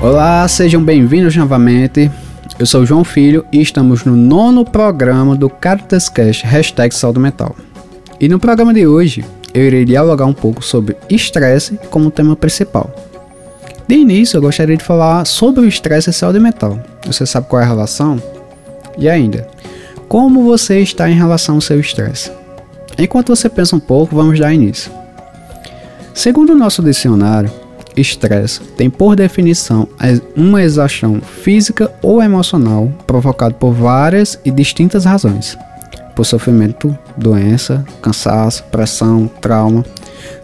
Olá, sejam bem-vindos novamente. Eu sou João Filho e estamos no nono programa do Caritas Cash Hashtag Saúde Mental. E no programa de hoje eu irei dialogar um pouco sobre estresse como tema principal. De início, eu gostaria de falar sobre o estresse e saúde mental. Você sabe qual é a relação? E ainda, como você está em relação ao seu estresse? Enquanto você pensa um pouco, vamos dar início. Segundo o nosso dicionário, estresse tem por definição uma exaustão física ou emocional provocada por várias e distintas razões, por sofrimento, doença, cansaço, pressão, trauma,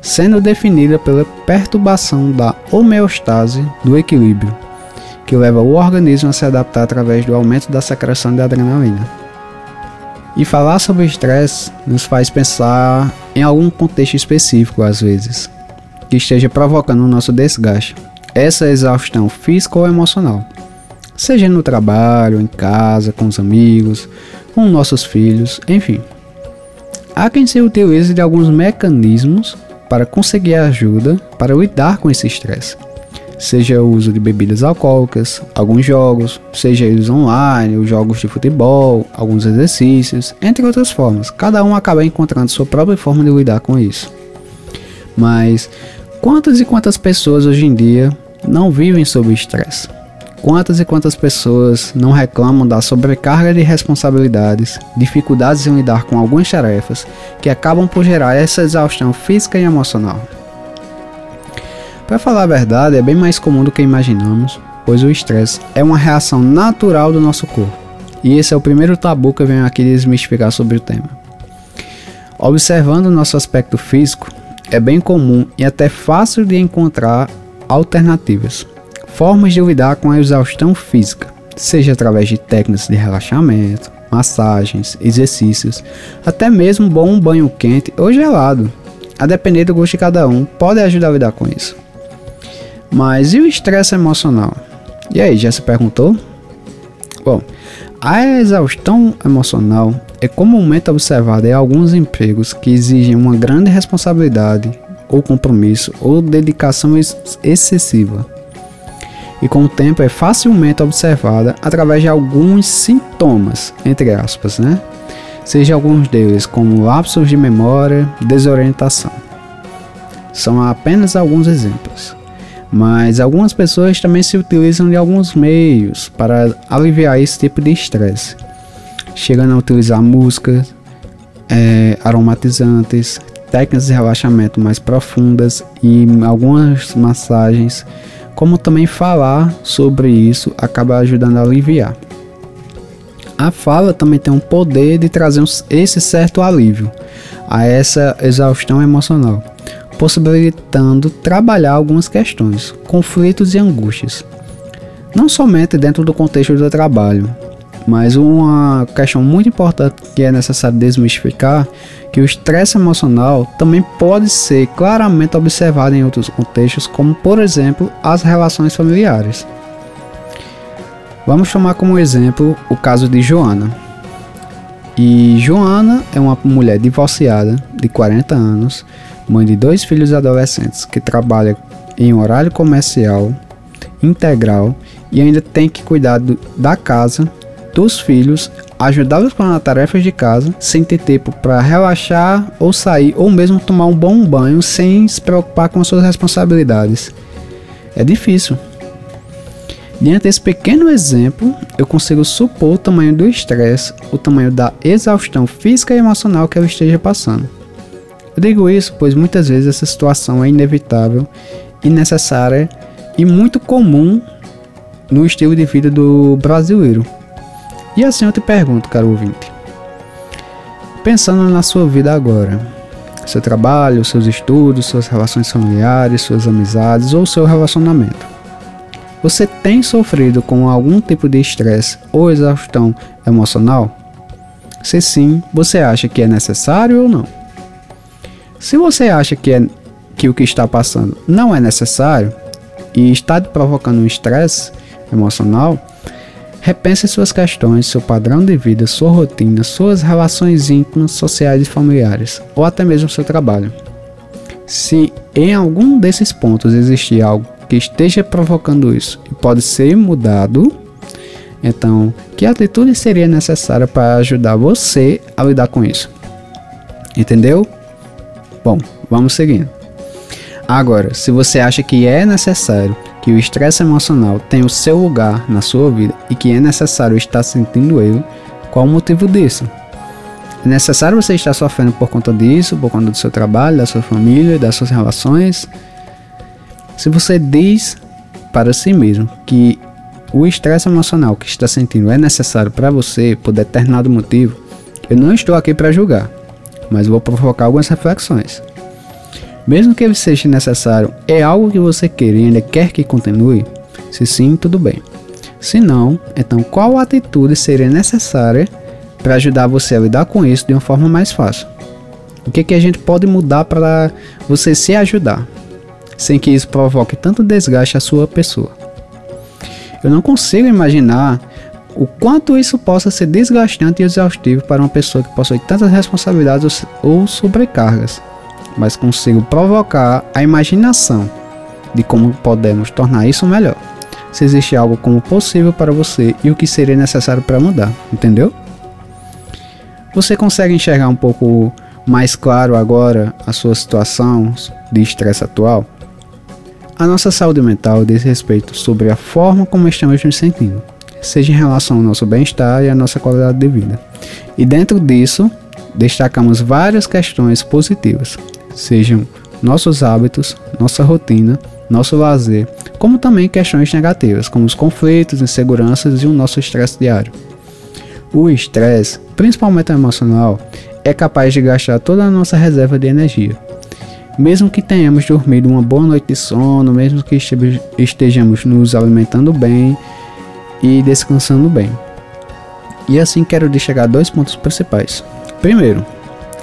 sendo definida pela perturbação da homeostase do equilíbrio, que leva o organismo a se adaptar através do aumento da secreção de adrenalina. E falar sobre estresse nos faz pensar em algum contexto específico às vezes, que esteja provocando o nosso desgaste, essa exaustão física ou emocional, seja no trabalho, em casa, com os amigos, com nossos filhos, enfim. Há quem se utilize de alguns mecanismos para conseguir ajuda para lidar com esse estresse. Seja o uso de bebidas alcoólicas, alguns jogos, seja eles online, os jogos de futebol, alguns exercícios, entre outras formas. Cada um acaba encontrando sua própria forma de lidar com isso. Mas Quantas e quantas pessoas hoje em dia não vivem sob estresse? Quantas e quantas pessoas não reclamam da sobrecarga de responsabilidades, dificuldades em lidar com algumas tarefas que acabam por gerar essa exaustão física e emocional? Para falar a verdade, é bem mais comum do que imaginamos, pois o estresse é uma reação natural do nosso corpo. E esse é o primeiro tabu que eu venho aqui desmistificar sobre o tema. Observando o nosso aspecto físico, é bem comum e até fácil de encontrar alternativas, formas de lidar com a exaustão física, seja através de técnicas de relaxamento, massagens, exercícios, até mesmo bom banho quente ou gelado. A depender do gosto de cada um, pode ajudar a lidar com isso. Mas e o estresse emocional? E aí, já se perguntou? Bom, a exaustão emocional é comumente observada em alguns empregos que exigem uma grande responsabilidade ou compromisso ou dedicação ex excessiva. E com o tempo é facilmente observada através de alguns sintomas, entre aspas, né? Seja alguns deles como lapsos de memória, desorientação. São apenas alguns exemplos mas algumas pessoas também se utilizam de alguns meios para aliviar esse tipo de estresse, chegando a utilizar músicas, é, aromatizantes, técnicas de relaxamento mais profundas e algumas massagens, como também falar sobre isso acaba ajudando a aliviar. A fala também tem um poder de trazer esse certo alívio a essa exaustão emocional possibilitando trabalhar algumas questões, conflitos e angústias. Não somente dentro do contexto do trabalho, mas uma questão muito importante que é necessário desmistificar que o estresse emocional também pode ser claramente observado em outros contextos, como por exemplo as relações familiares. Vamos tomar como exemplo o caso de Joana. E Joana é uma mulher divorciada de 40 anos mãe de dois filhos adolescentes, que trabalha em horário comercial integral e ainda tem que cuidar do, da casa, dos filhos, ajudá-los com as tarefas de casa, sem ter tempo para relaxar ou sair, ou mesmo tomar um bom banho sem se preocupar com as suas responsabilidades. É difícil. Diante desse pequeno exemplo, eu consigo supor o tamanho do estresse, o tamanho da exaustão física e emocional que eu esteja passando. Eu digo isso pois muitas vezes essa situação é inevitável necessária e muito comum no estilo de vida do brasileiro. E assim eu te pergunto, caro ouvinte, pensando na sua vida agora, seu trabalho, seus estudos, suas relações familiares, suas amizades ou seu relacionamento. Você tem sofrido com algum tipo de estresse ou exaustão emocional? Se sim, você acha que é necessário ou não? Se você acha que, é, que o que está passando não é necessário e está provocando um estresse emocional, repense suas questões, seu padrão de vida, sua rotina, suas relações íntimas, sociais e familiares, ou até mesmo seu trabalho. Se em algum desses pontos existir algo que esteja provocando isso e pode ser mudado, então que atitude seria necessária para ajudar você a lidar com isso? Entendeu? Bom, vamos seguindo. Agora, se você acha que é necessário que o estresse emocional tenha o seu lugar na sua vida e que é necessário estar sentindo ele, qual o motivo disso? É necessário você estar sofrendo por conta disso, por conta do seu trabalho, da sua família, das suas relações? Se você diz para si mesmo que o estresse emocional que está sentindo é necessário para você por determinado motivo, eu não estou aqui para julgar, mas vou provocar algumas reflexões. Mesmo que ele seja necessário, é algo que você quer e ainda quer que continue? Se sim, tudo bem. Se não, então qual atitude seria necessária para ajudar você a lidar com isso de uma forma mais fácil? O que, que a gente pode mudar para você se ajudar, sem que isso provoque tanto desgaste à sua pessoa? Eu não consigo imaginar o quanto isso possa ser desgastante e exaustivo para uma pessoa que possui tantas responsabilidades ou sobrecargas mas consigo provocar a imaginação de como podemos tornar isso melhor. Se existe algo como possível para você e o que seria necessário para mudar, entendeu? Você consegue enxergar um pouco mais claro agora a sua situação de estresse atual? A nossa saúde mental diz respeito sobre a forma como estamos nos sentindo, seja em relação ao nosso bem-estar e à nossa qualidade de vida. E dentro disso, destacamos várias questões positivas, sejam nossos hábitos, nossa rotina, nosso lazer, como também questões negativas, como os conflitos, inseguranças e o nosso estresse diário. O estresse, principalmente emocional, é capaz de gastar toda a nossa reserva de energia. Mesmo que tenhamos dormido uma boa noite de sono, mesmo que estejamos nos alimentando bem e descansando bem. E assim quero destacar dois pontos principais. Primeiro,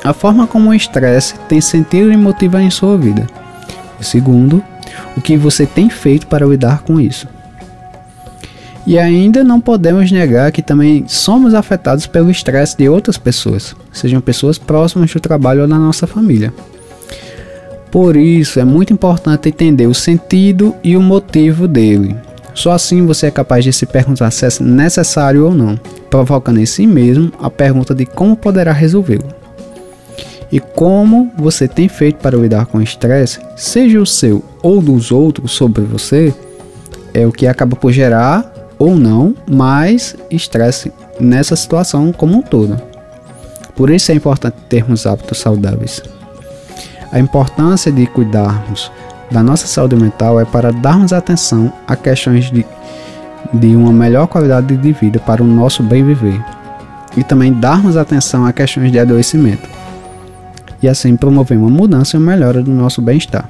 a forma como o estresse tem sentido e motiva em sua vida. E segundo, o que você tem feito para lidar com isso. E ainda não podemos negar que também somos afetados pelo estresse de outras pessoas, sejam pessoas próximas do trabalho ou da nossa família. Por isso é muito importante entender o sentido e o motivo dele. Só assim você é capaz de se perguntar se é necessário ou não, provocando em si mesmo a pergunta de como poderá resolvê-lo e como você tem feito para lidar com o estresse, seja o seu ou dos outros sobre você, é o que acaba por gerar ou não mais estresse nessa situação como um todo. Por isso é importante termos hábitos saudáveis. A importância de cuidarmos da nossa saúde mental é para darmos atenção a questões de, de uma melhor qualidade de vida para o nosso bem viver e também darmos atenção a questões de adoecimento e assim promover uma mudança e uma melhora do nosso bem-estar.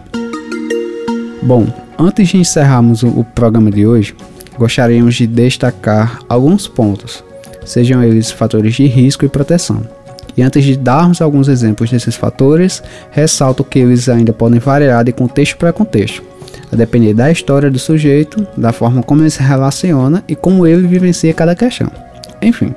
Bom, antes de encerrarmos o programa de hoje, gostaríamos de destacar alguns pontos, sejam eles fatores de risco e proteção. E antes de darmos alguns exemplos desses fatores, ressalto que eles ainda podem variar de contexto para contexto, a depender da história do sujeito, da forma como ele se relaciona e como ele vivencia cada questão. Enfim,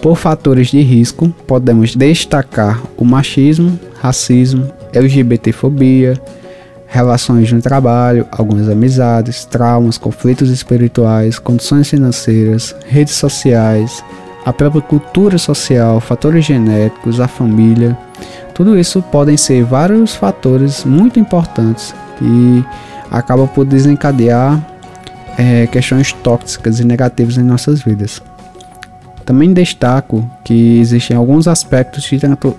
por fatores de risco, podemos destacar o machismo, racismo, LGBTfobia, relações no trabalho, algumas amizades, traumas, conflitos espirituais, condições financeiras, redes sociais, a própria cultura social, fatores genéticos, a família. Tudo isso podem ser vários fatores muito importantes que acabam por desencadear é, questões tóxicas e negativas em nossas vidas. Também destaco que existem alguns aspectos de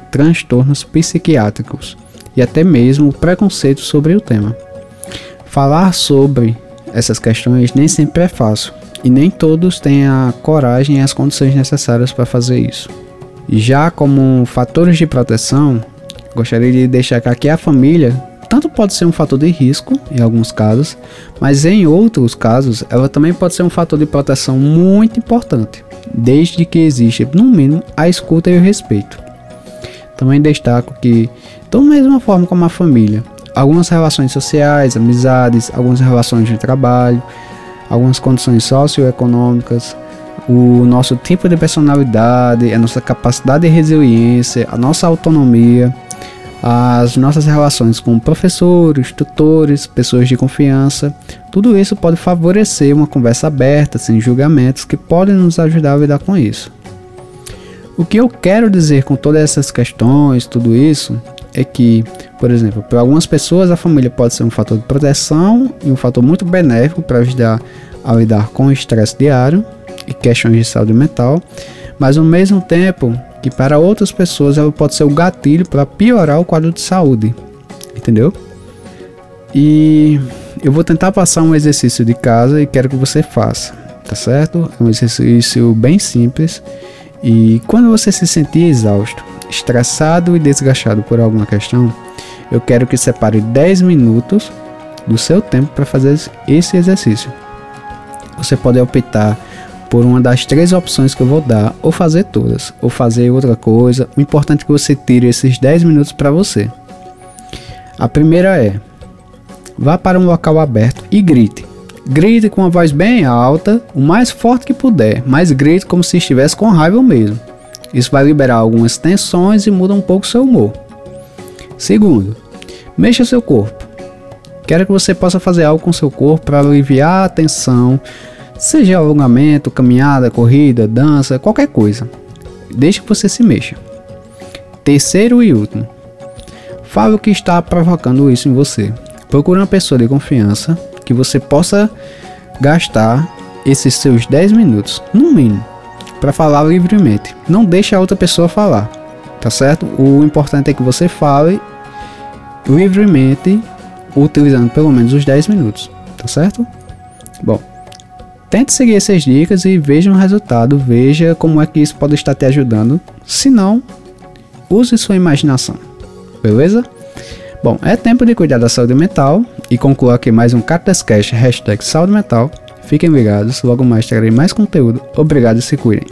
transtornos psiquiátricos e até mesmo preconceito sobre o tema. Falar sobre essas questões nem sempre é fácil e nem todos têm a coragem e as condições necessárias para fazer isso. Já como fatores de proteção, gostaria de destacar que a família tanto pode ser um fator de risco em alguns casos, mas em outros casos ela também pode ser um fator de proteção muito importante desde que exista, no mínimo, a escuta e o respeito. Também destaco que, da mesma forma como a família, algumas relações sociais, amizades, algumas relações de trabalho, algumas condições socioeconômicas, o nosso tipo de personalidade, a nossa capacidade de resiliência, a nossa autonomia, as nossas relações com professores, tutores, pessoas de confiança. Tudo isso pode favorecer uma conversa aberta, sem julgamentos, que podem nos ajudar a lidar com isso. O que eu quero dizer com todas essas questões, tudo isso, é que, por exemplo, para algumas pessoas a família pode ser um fator de proteção e um fator muito benéfico para ajudar a lidar com o estresse diário e questões de saúde mental, mas ao mesmo tempo que para outras pessoas ela pode ser o gatilho para piorar o quadro de saúde, entendeu? E eu vou tentar passar um exercício de casa e quero que você faça, tá certo? É um exercício bem simples e quando você se sentir exausto, estressado e desgastado por alguma questão, eu quero que separe 10 minutos do seu tempo para fazer esse exercício. Você pode optar por uma das três opções que eu vou dar, ou fazer todas, ou fazer outra coisa. O importante é que você tire esses 10 minutos para você. A primeira é: vá para um local aberto e grite. Grite com uma voz bem alta, o mais forte que puder, mas grite como se estivesse com raiva mesmo. Isso vai liberar algumas tensões e muda um pouco seu humor. Segundo, mexa seu corpo. Quero que você possa fazer algo com seu corpo para aliviar a tensão, seja alongamento, caminhada, corrida, dança, qualquer coisa. Deixe que você se mexa. Terceiro e último, fale o que está provocando isso em você. Procure uma pessoa de confiança que você possa gastar esses seus 10 minutos, no mínimo, para falar livremente. Não deixe a outra pessoa falar, tá certo? O importante é que você fale livremente, utilizando pelo menos os 10 minutos, tá certo? Bom, tente seguir essas dicas e veja o resultado, veja como é que isso pode estar te ajudando. Se não, use sua imaginação, beleza? Bom, é tempo de cuidar da saúde mental e concluo aqui mais um Cartas Cash hashtag saúde mental. Fiquem ligados, logo mais trarei mais conteúdo. Obrigado e se cuidem.